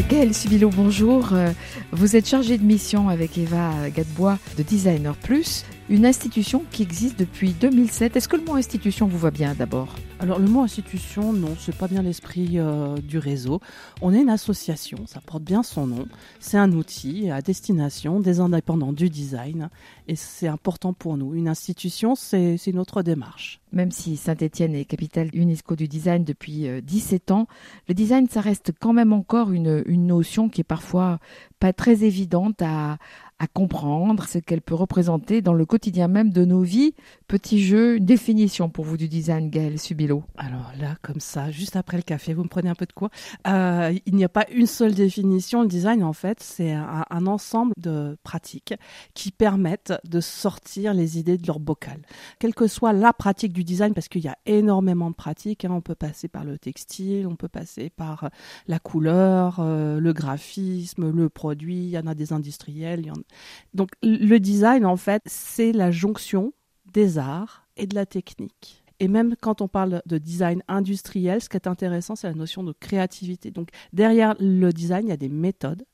Gaëlle Subilo, bonjour. Euh, Vous êtes chargée de mission avec Eva Gadebois de Designer Plus, une institution qui existe depuis 2007. Est-ce que le mot institution vous va bien d'abord? Alors le mot institution, non, c'est pas bien l'esprit euh, du réseau. On est une association, ça porte bien son nom. C'est un outil à destination des indépendants du design et c'est important pour nous. Une institution, c'est notre démarche. Même si Saint-Étienne est capitale UNESCO du design depuis euh, 17 ans, le design, ça reste quand même encore une, une notion qui est parfois pas très évidente à, à comprendre, ce qu'elle peut représenter dans le quotidien même de nos vies. Petit jeu, une définition pour vous du design, Gaëlle Subilo. Alors là, comme ça, juste après le café, vous me prenez un peu de quoi Euh, Il n'y a pas une seule définition. Le design, en fait, c'est un, un ensemble de pratiques qui permettent de sortir les idées de leur bocal. Quelle que soit la pratique du design, parce qu'il y a énormément de pratiques. hein. On peut passer par le textile, on peut passer par euh, la couleur, euh, le graphisme, le produit. Il y en a des industriels. il y en a- Donc le design, en fait, c'est la jonction des arts et de la technique. Et même quand on parle de design industriel, ce qui est intéressant, c'est la notion de créativité. Donc derrière le design, il y a des méthodes.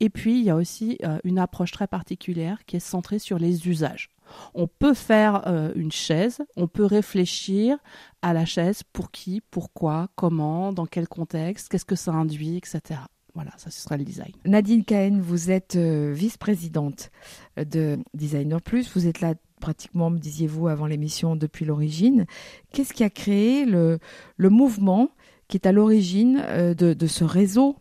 Et puis, il y a aussi euh, une approche très particulière qui est centrée sur les usages. On peut faire euh, une chaise, on peut réfléchir à la chaise, pour qui, pourquoi, comment, dans quel contexte, qu'est-ce que ça induit, etc. Voilà, ça ce sera le design. Nadine Cahen, vous êtes euh, vice-présidente de Designer Plus. Vous êtes là pratiquement, me disiez-vous, avant l'émission depuis l'origine. Qu'est-ce qui a créé le, le mouvement qui est à l'origine euh, de, de ce réseau?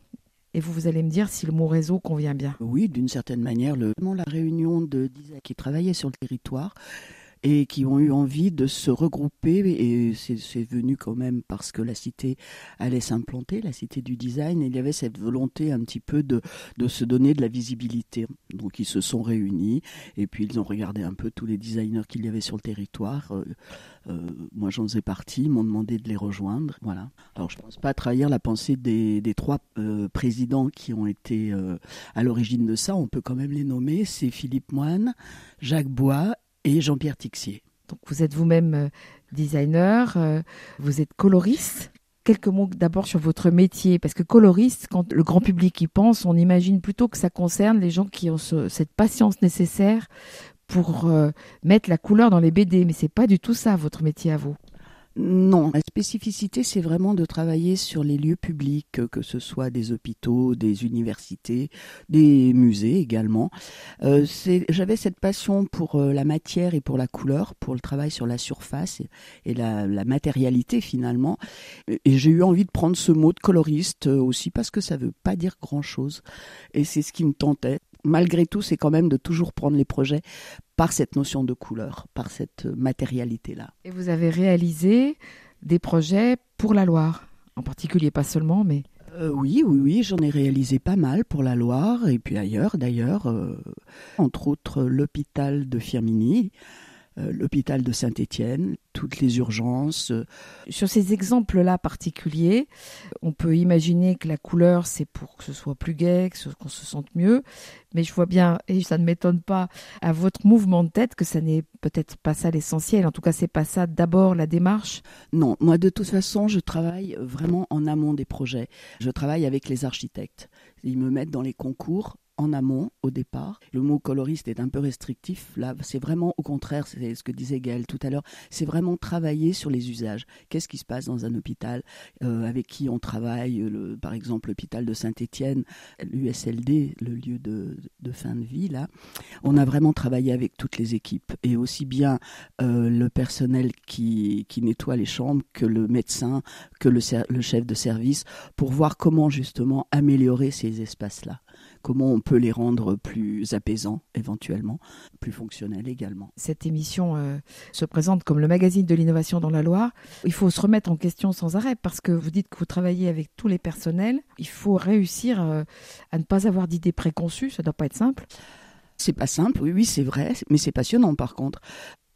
Et vous, vous allez me dire si le mot réseau convient bien. Oui, d'une certaine manière, le, la réunion de designers qui travaillaient sur le territoire et qui ont eu envie de se regrouper et c'est venu quand même parce que la cité allait s'implanter, la cité du design, et il y avait cette volonté un petit peu de, se donner de la visibilité. Donc ils se sont réunis et puis ils ont regardé un peu tous les designers qu'il y avait sur le territoire. Euh, euh, moi j'en faisais partie, ils m'ont demandé de les rejoindre. Voilà. Alors je ne pense pas trahir la pensée des, trois euh, présidents qui ont été à l'origine de ça. On peut quand même les nommer. C'est Philippe Moine, Jacques Bois et Jean-Pierre Tixier. Donc vous êtes vous-même euh, designer, euh, vous êtes coloriste. Quelques mots d'abord sur votre métier, parce que coloriste, quand le grand public y pense, on imagine plutôt que ça concerne les gens qui ont ce- cette patience nécessaire pour euh, mettre la couleur dans les BD, mais c'est pas du tout ça votre métier à vous. Non, la spécificité, c'est vraiment de travailler sur les lieux publics, que ce soit des hôpitaux, des universités, des musées également. Euh, J'avais cette passion pour euh, la matière et pour la couleur, pour le travail sur la surface et, la, matérialité finalement. Et et j'ai eu envie de prendre ce mot de coloriste euh, aussi parce que ça veut pas dire grand-chose. Et c'est ce qui me tentait. Malgré tout, c'est quand même de toujours prendre les projets par cette notion de couleur, par cette euh, matérialité-là. Et vous avez réalisé des projets pour la Loire, en particulier, pas seulement, mais Euh, oui, oui, oui, j'en ai réalisé pas mal pour la Loire et puis ailleurs d'ailleurs, euh, entre autres l'hôpital de Firminy, l'hôpital de Saint-Étienne, toutes les urgences. euh, Sur ces exemples-là particuliers, on peut imaginer que la couleur, c'est pour que ce soit plus gai, qu'on se sente mieux. Mais je vois bien, et ça ne m'étonne pas, à votre mouvement de tête, que ça n'est peut-être pas ça l'essentiel. En tout cas, c'est pas ça d'abord la démarche. Non, moi de toute façon, je travaille vraiment en amont des projets. Je travaille avec les architectes. Ils me mettent dans les concours en amont au départ. Le mot coloriste est un peu restrictif. Là, c'est vraiment au contraire, c'est ce que disait Gaël tout à l'heure. C'est vraiment travailler sur les usages. Qu'est-ce qui se passe dans un hôpital euh, Avec qui on travaille le, Par exemple, l'hôpital de Saint-Étienne, l'USLD, le lieu de, fin de vie. Là, on a vraiment travaillé avec toutes les équipes et aussi bien euh, le personnel qui, nettoie les chambres que le médecin, que le chef de service, pour voir comment justement améliorer ces espaces-là. Comment on peut les rendre plus apaisants éventuellement, plus fonctionnels également. Cette émission euh, se présente comme le magazine de l'innovation dans la Loire. Il faut se remettre en question sans arrêt parce que vous dites que vous travaillez avec tous les personnels. Il faut réussir euh, à ne pas avoir d'idées préconçues, ça ne doit pas être simple. C'est pas simple, oui, oui, c'est vrai, mais c'est passionnant par contre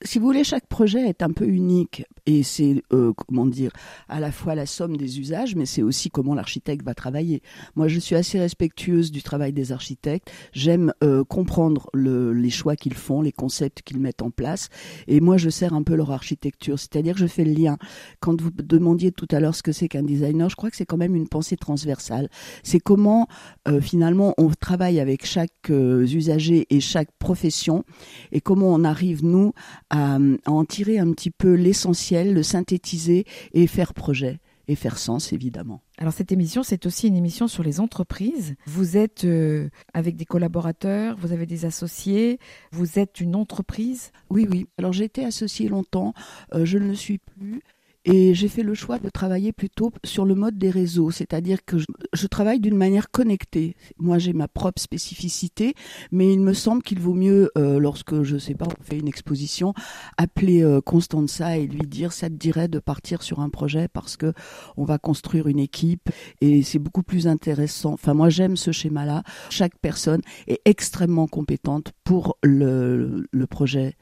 si vous voulez, chaque projet est un peu unique et c'est euh, comment dire à la fois la somme des usages, mais c'est aussi comment l'architecte va travailler. Moi, je suis assez respectueuse du travail des architectes. J'aime euh, comprendre le, les choix qu'ils font, les concepts qu'ils mettent en place, et moi, je sers un peu leur architecture, c'est-à-dire je fais le lien. Quand vous demandiez tout à l'heure ce que c'est qu'un designer, je crois que c'est quand même une pensée transversale. C'est comment euh, finalement on travaille avec chaque usager et chaque profession, et comment on arrive nous à, en tirer un petit peu l'essentiel, le synthétiser et faire projet et faire sens, évidemment. Alors cette émission, c'est aussi une émission sur les entreprises. Vous êtes euh, avec des collaborateurs, vous avez des associés, vous êtes une entreprise? Oui, oui. Alors j'ai été associée longtemps, euh, je ne le suis plus. Et j'ai fait le choix de travailler plutôt sur le mode des réseaux, c'est-à-dire que je, travaille d'une manière connectée. Moi, j'ai ma propre spécificité, mais il me semble qu'il vaut mieux, euh, lorsque, je sais pas, on fait une exposition, appeler euh, Constanza et lui dire, ça te dirait de partir sur un projet parce que on va construire une équipe et c'est beaucoup plus intéressant. Enfin, moi, j'aime ce schéma-là. Chaque personne est extrêmement compétente pour le, le projet.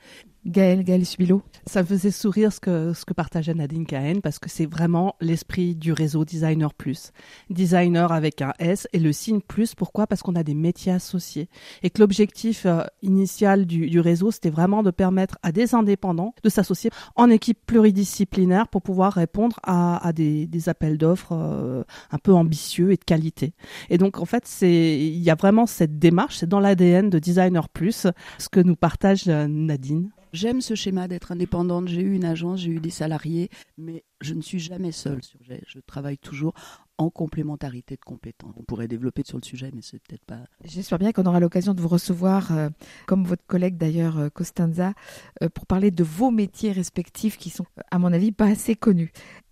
Gaël, Gaël Subilo. Ça me faisait sourire ce que, ce que partageait Nadine Cahen parce que c'est vraiment l'esprit du réseau Designer Plus. Designer avec un S et le signe plus. Pourquoi? Parce qu'on a des métiers associés. Et que l'objectif euh, initial du, du réseau, c'était vraiment de permettre à des indépendants de s'associer en équipe pluridisciplinaire pour pouvoir répondre à, à des, des, appels d'offres euh, un peu ambitieux et de qualité. Et donc, en fait, c'est il y a vraiment cette démarche, c'est dans l'ADN de Designer Plus, ce que nous partage euh, Nadine. J'aime ce schéma d'être indépendante. J'ai eu une agence, j'ai eu des salariés, mais je ne suis jamais seule sur Je travaille toujours en complémentarité de compétences. On pourrait développer sur le sujet, mais c'est peut-être pas. J'espère bien qu'on aura l'occasion de vous recevoir, euh, comme votre collègue d'ailleurs euh, Costanza, euh, pour parler de vos métiers respectifs qui sont, à mon avis, pas assez connus.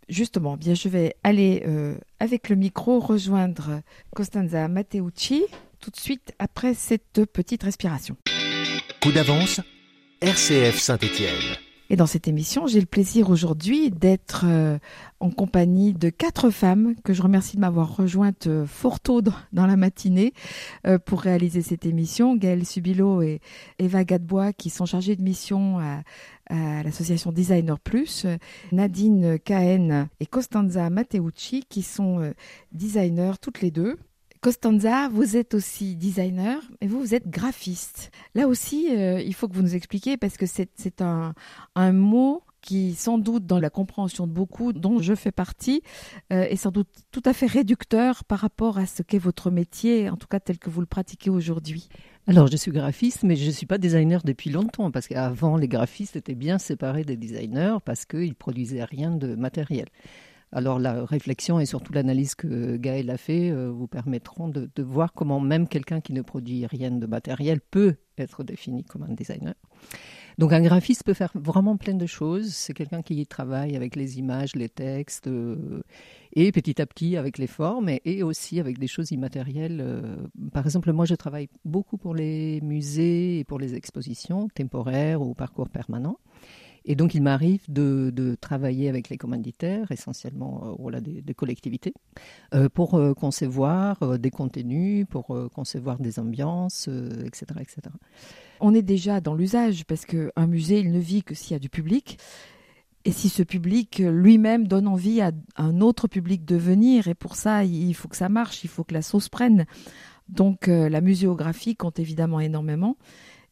Justement, bien, je vais aller avec le micro rejoindre Costanza Matteucci tout de suite après cette petite respiration. Coup d'avance RCF Saint-Étienne. Et dans cette émission, j'ai le plaisir aujourd'hui d'être euh, en compagnie de quatre femmes que je remercie de m'avoir rejointes euh, fort tôt dans, la matinée euh, pour réaliser cette émission. Gaëlle Subilo et Eva Gadebois qui sont chargées de mission à, l'association Designer Plus, Nadine Cahen et Costanza Matteucci qui sont designers toutes les deux. Costanza, vous êtes aussi designer et vous, vous êtes graphiste. Là aussi, euh, il faut que vous nous expliquiez parce que c'est un, mot qui, sans doute, dans la compréhension de beaucoup, dont je fais partie, euh, est sans doute tout à fait réducteur par rapport à ce qu'est votre métier, en tout cas tel que vous le pratiquez aujourd'hui. Alors, je suis graphiste, mais je ne suis pas designer depuis longtemps, parce qu'avant, les graphistes étaient bien séparés des designers, parce qu'ils produisaient rien de matériel. Alors la réflexion et surtout l'analyse que Gaël a fait euh, vous permettront de, voir comment même quelqu'un qui ne produit rien de matériel peut être défini comme un designer. Donc un graphiste peut faire vraiment plein de choses. C'est quelqu'un qui travaille avec les images, les textes, euh, et petit à petit avec les formes, et, aussi avec des choses immatérielles. Euh. par exemple, moi je travaille beaucoup pour les musées et pour les expositions temporaires ou parcours permanents. Et donc, il m'arrive de, travailler avec les commanditaires, essentiellement euh, voilà, des, collectivités, euh, pour euh, concevoir des contenus, pour concevoir des ambiances, etc., etc. On est déjà dans l'usage, parce qu'un musée, il ne vit que s'il y a du public. Et si ce public lui-même donne envie à un autre public de venir, et pour ça, il faut que ça marche, il faut que la sauce prenne. Donc la muséographie compte évidemment énormément.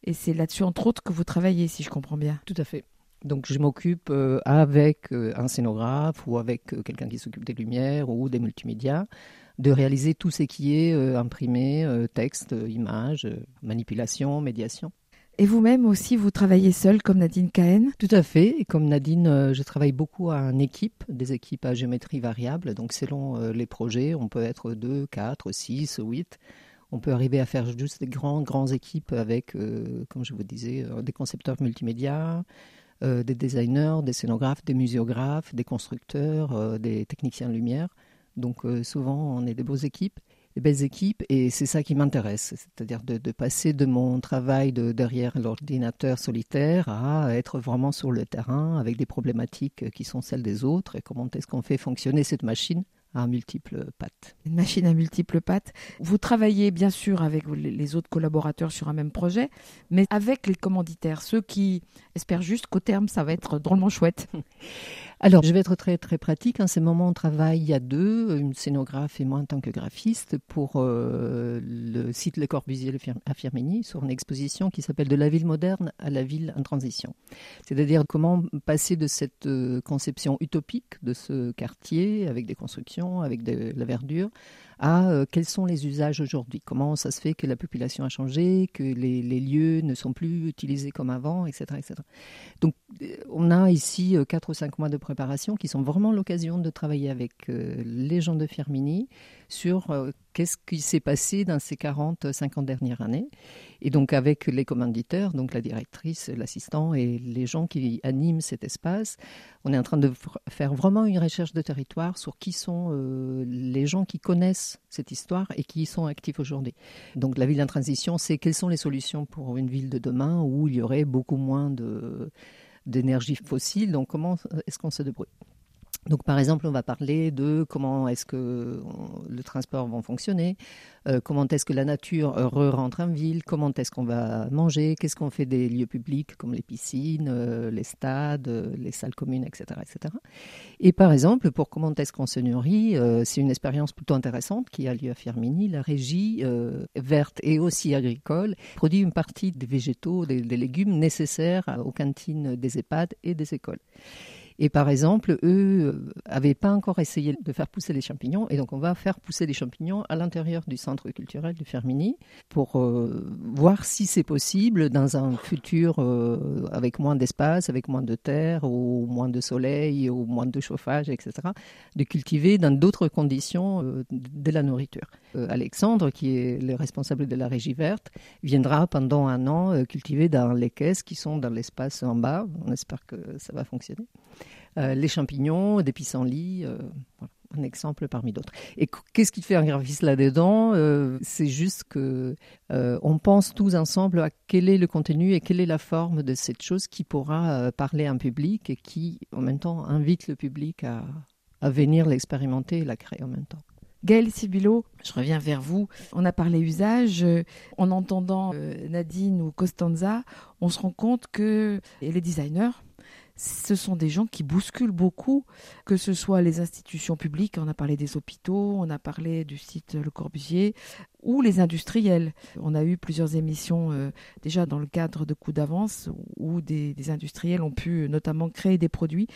Et c'est là-dessus, entre autres, que vous travaillez, si je comprends bien. Tout à fait. Donc je m'occupe euh, avec euh, un scénographe ou avec euh, quelqu'un qui s'occupe des lumières ou des multimédias de réaliser tout ce qui est imprimé, texte, image, manipulation, médiation. Et vous-même aussi, vous travaillez seul comme Nadine Cahen? Tout à fait. Et comme Nadine, je travaille beaucoup en équipe, des équipes à géométrie variable. Donc selon les projets, on peut être 2, 4, 6, 8. On peut arriver à faire juste des grandes, grandes équipes avec, comme je vous disais, des concepteurs multimédia, euh, des designers, des scénographes, des muséographes, des constructeurs, euh, des techniciens de lumière. Donc euh, souvent, on est des beaux équipes. belles équipes et c'est ça qui m'intéresse, c'est-à-dire de, passer de mon travail de derrière l'ordinateur solitaire à être vraiment sur le terrain avec des problématiques qui sont celles des autres et comment est-ce qu'on fait fonctionner cette machine à multiples pattes. Une machine à multiples pattes. Vous travaillez bien sûr avec les autres collaborateurs sur un même projet, mais avec les commanditaires, ceux qui espèrent juste qu'au terme, ça va être drôlement chouette. Alors, je vais être très très pratique. En ce moment, on travaille à deux, une scénographe et moi en tant que graphiste, pour euh, le site Le Corbusier à Firminy, sur une exposition qui s'appelle De la ville moderne à la ville en transition. C'est-à-dire comment passer de cette euh, conception utopique de ce quartier, avec des constructions, avec de la verdure, à euh, quels sont les usages aujourd'hui, comment ça se fait que la population a changé, que les, lieux ne sont plus utilisés comme avant, etc. etc. Donc euh, on a ici euh, quatre ou cinq mois de préparation qui sont vraiment l'occasion de travailler avec les gens de Firmini sur qu'est-ce qui s'est passé dans ces 40, 50 dernières années. Et donc avec les commanditeurs, donc la directrice, l'assistant et les gens qui animent cet espace, on est en train de faire vraiment une recherche de territoire sur qui sont les gens qui connaissent cette histoire et qui y sont actifs aujourd'hui. Donc la ville en transition, c'est quelles sont les solutions pour une ville de demain où il y aurait beaucoup moins d'énergie fossile. Donc comment est-ce qu'on se débrouille? Donc, par exemple, on va parler de comment est-ce que le transport va fonctionner, euh, comment est-ce que la nature re-rentre en ville, comment est-ce qu'on va manger, qu'est-ce qu'on fait des lieux publics comme les piscines, euh, les stades, euh, les salles communes, etc., etc. Et par exemple, pour comment est-ce qu'on se nourrit, c'est une expérience plutôt intéressante qui a lieu à Firmini. La régie verte et aussi agricole produit une partie des végétaux, des légumes nécessaires aux cantines des EHPAD et des écoles. Et par exemple, eux n'avaient euh, pas encore essayé de faire pousser les champignons, et donc on va faire pousser les champignons à l'intérieur du centre culturel de Fermini pour euh, voir si c'est possible dans un futur euh, avec moins d'espace, avec moins de terre, ou moins de soleil, ou moins de chauffage, etc., de cultiver dans d'autres conditions de la nourriture. Alexandre, qui est le responsable de la régie verte, viendra pendant un an cultiver dans les caisses qui sont dans l'espace en bas. On espère que ça va fonctionner. Euh, les champignons, des pissenlits. Euh, un exemple parmi d'autres. Et qu'est-ce qui fait un graphiste là-dedans euh, C'est juste que on pense tous ensemble à quel est le contenu et quelle est la forme de cette chose qui pourra parler à un public et qui, en même temps, invite le public à, venir l'expérimenter et la créer en même temps. Gaëlle Sibilo, je reviens vers vous. On a parlé usage. En entendant Nadine ou Costanza, on se rend compte que les designers ce sont des gens qui bousculent beaucoup, que ce soit les institutions publiques, on a parlé des hôpitaux, on a parlé du site Le Corbusier, ou les industriels. On a eu plusieurs émissions euh, déjà dans le cadre de Coup d'avance où des, industriels ont pu notamment créer des produits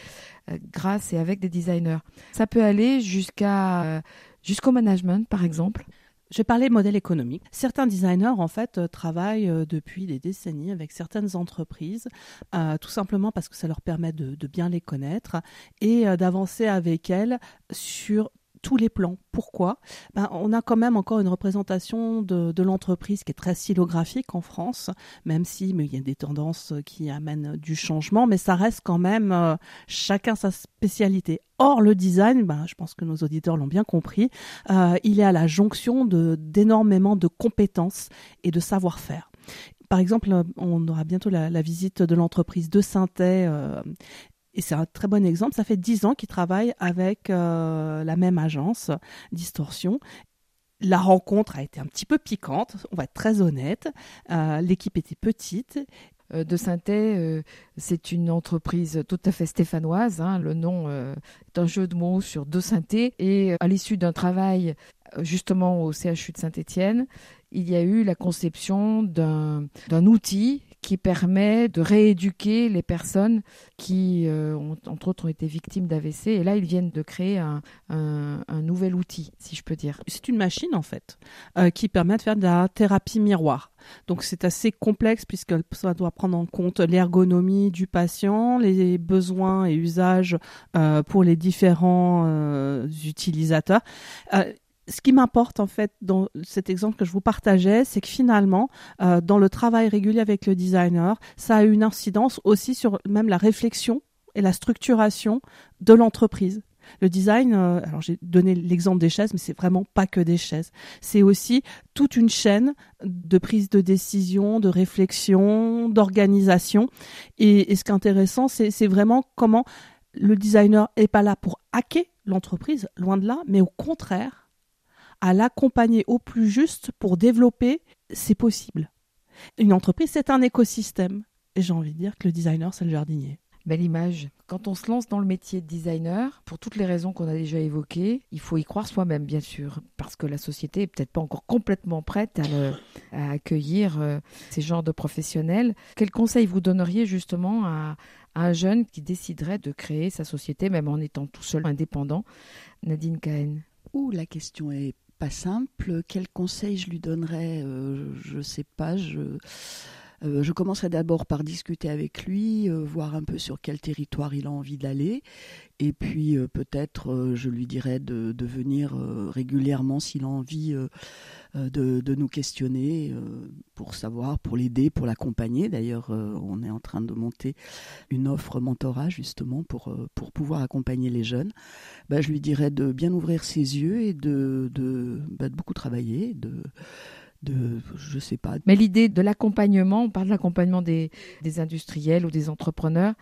euh, grâce et avec des designers. Ça peut aller jusqu'à euh, jusqu'au management, par exemple. Je vais parler modèle économique. Certains designers, en fait, euh, travaillent euh, depuis des décennies avec certaines entreprises, euh, tout simplement parce que ça leur permet de bien les connaître et d'avancer avec elles sur tous les plans. Pourquoi? Ben, On a quand même encore une représentation de, de l'entreprise qui est très stylographique en France, même si mais il y a des tendances qui amènent du changement, mais ça reste quand même euh, chacun sa spécialité. Or, le design, ben, je pense que nos auditeurs l'ont bien compris, euh, il est à la jonction d'énormément de, compétences et de savoir-faire. Par exemple, on aura bientôt la, la visite de l'entreprise de Synthé euh, et c'est un très bon exemple. Ça fait dix ans qu'il travaille avec euh, la même agence, Distorsion. La rencontre a été un petit peu piquante, on va être très honnête. Euh, l'équipe était petite euh, de Synthé, c'est une entreprise tout à fait stéphanoise. Hein. Le nom est un jeu de mots sur De Synthé. Et à l'issue d'un travail justement au CHU de Saint-Étienne, il y a eu la conception d'un outil qui permet de rééduquer les personnes qui, euh, ont, entre autres, ont été victimes d'AVC. Et là, ils viennent de créer un, un, nouvel outil, si je peux dire. C'est une machine, en fait, euh, qui permet de faire de la thérapie miroir. Donc, c'est assez complexe puisque ça doit prendre en compte l'ergonomie du patient, les besoins et usages euh, pour les différents utilisateurs ce qui m'importe en fait dans cet exemple que je vous partageais, c'est que finalement, euh, dans le travail régulier avec le designer, ça a une incidence aussi sur même la réflexion et la structuration de l'entreprise. Le design, euh, alors j'ai donné l'exemple des chaises, mais c'est vraiment pas que des chaises. C'est aussi toute une chaîne de prise de décision, de réflexion, d'organisation. Et, ce qui est intéressant, c'est vraiment comment le designer est pas là pour hacker l'entreprise, loin de là, mais au contraire, à l'accompagner au plus juste pour développer ses possibles. Une entreprise, c'est un écosystème. Et j'ai envie de dire que le designer, c'est le jardinier. Belle image. Quand on se lance dans le métier de designer, pour toutes les raisons qu'on a déjà évoquées, il faut y croire soi-même, bien sûr, parce que la société est peut-être pas encore complètement prête à, accueillir euh, ces genres de professionnels. Quel conseil vous donneriez justement à, un jeune qui déciderait de créer sa société, même en étant tout seul indépendant? Nadine Cahen. Ouh, la question est pas simple. Quel conseil je lui donnerais? Euh, Je sais pas. Je euh, je commencerai d'abord par discuter avec lui, euh, voir un peu sur quel territoire il a envie d'aller. Et puis euh, peut-être je lui dirai de, venir régulièrement s'il a envie de, nous questionner pour savoir, pour l'aider, pour l'accompagner. D'ailleurs, on est en train de monter une offre mentorat justement pour, pouvoir accompagner les jeunes. Bah, je lui dirais de bien ouvrir ses yeux et de, de, bah, beaucoup travailler, de, je sais pas. Mais l'idée de l'accompagnement, on parle de l'accompagnement des, des industriels ou des entrepreneurs,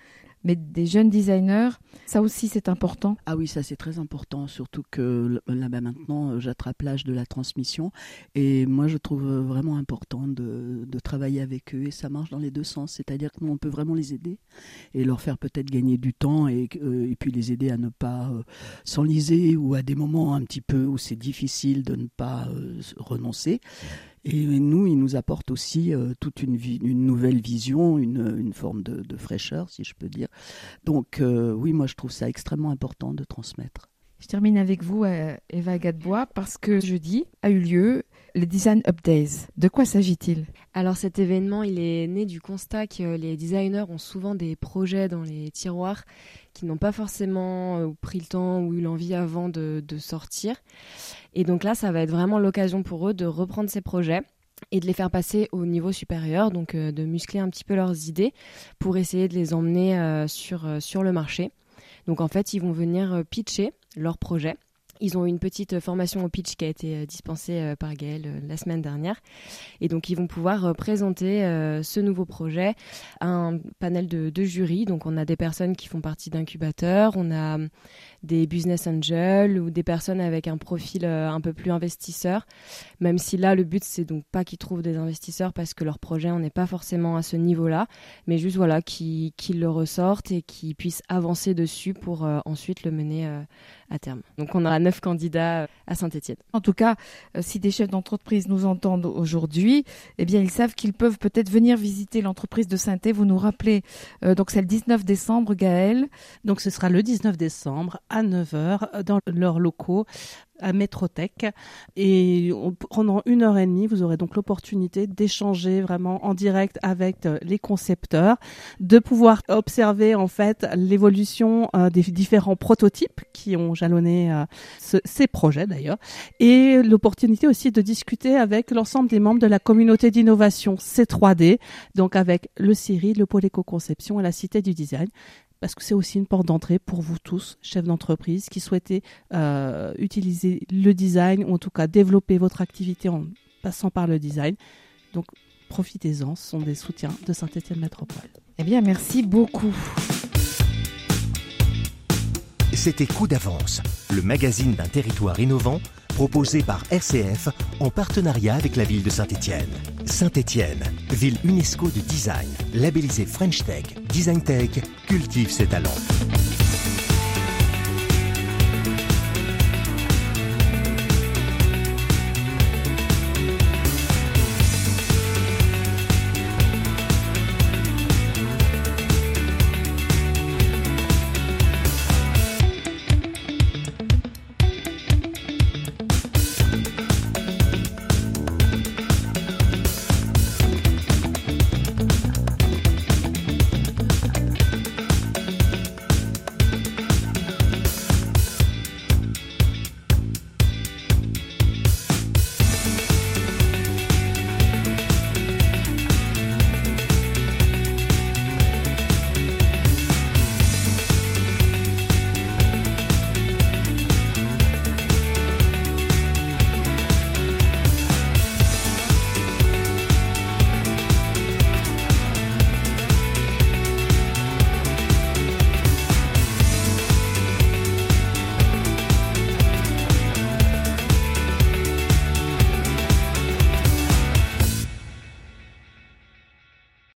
mais des jeunes designers, ça aussi c'est important. Ah oui, ça c'est très important, surtout que là-bas maintenant euh, j'attrape l'âge de la transmission et moi je trouve vraiment important de, travailler avec eux et ça marche dans les deux sens, c'est-à-dire que on peut vraiment les aider et leur faire peut-être gagner du temps et, euh, et puis les aider à ne pas euh, s'enliser ou à des moments un petit peu où c'est difficile de ne pas renoncer. Et nous, il nous apporte aussi euh, toute une, une, nouvelle vision, une, une forme de, fraîcheur, si je peux dire. Donc euh, oui, moi je trouve ça extrêmement important de transmettre. Je termine avec vous, euh, Eva Gadebois, parce que jeudi a eu lieu le Design Up. De quoi s'agit-il? Alors cet événement, il est né du constat que les designers ont souvent des projets dans les tiroirs qui n'ont pas forcément euh, pris le temps ou eu l'envie avant de, sortir. Et donc là, ça va être vraiment l'occasion pour eux de reprendre ces projets et de les faire passer au niveau supérieur, donc euh, de muscler un petit peu leurs idées pour essayer de les emmener sur, sur le marché. Donc en fait, ils vont venir pitcher leur projet. Ils ont une petite formation au pitch qui a été euh, dispensée euh, par Gaël euh, la semaine dernière. Et donc, ils vont pouvoir présenter ce nouveau projet à un panel de, de jury. Donc, on a des personnes qui font partie d'incubateurs, on a des business angels ou des personnes avec un profil euh, un peu plus investisseur. Même si là, le but, c'est donc pas qu'ils trouvent des investisseurs parce que leur projet, on n'est pas forcément à ce niveau-là, mais juste voilà, qu'ils le ressortent et qu'ils puissent avancer dessus pour euh, ensuite le mener euh, à terme. Donc on a neuf candidats à Saint-Etienne. En tout cas, si des chefs d'entreprise nous entendent aujourd'hui, eh bien ils savent qu'ils peuvent peut-être venir visiter l'entreprise de saint Vous nous rappelez, donc c'est le 19 décembre, Gaël. Donc ce sera le 19 décembre à 9h dans leurs locaux à Métrotech. Et pendant une heure et demie, vous aurez donc l'opportunité d'échanger vraiment en direct avec euh, les concepteurs, de pouvoir observer en fait l'évolution euh, des différents prototypes qui ont jalonné euh, ces projets d'ailleurs, et l'opportunité aussi de discuter avec l'ensemble des membres de la communauté d'innovation C3D, donc avec le CIRI, le pôle éco-conception et la Cité du Design parce que c'est aussi une porte d'entrée pour vous tous, chefs d'entreprise, qui souhaitez euh, utiliser le design, ou en tout cas développer votre activité en passant par le design. Donc profitez-en, ce sont des soutiens de Saint-Étienne Métropole. Eh bien, merci beaucoup. C'était Coup d'avance, le magazine d'un territoire innovant proposé par RCF en partenariat avec la ville de Saint-Étienne. Saint-Étienne, ville UNESCO de design, labellisée French Tech, Design Tech, cultive ses talents.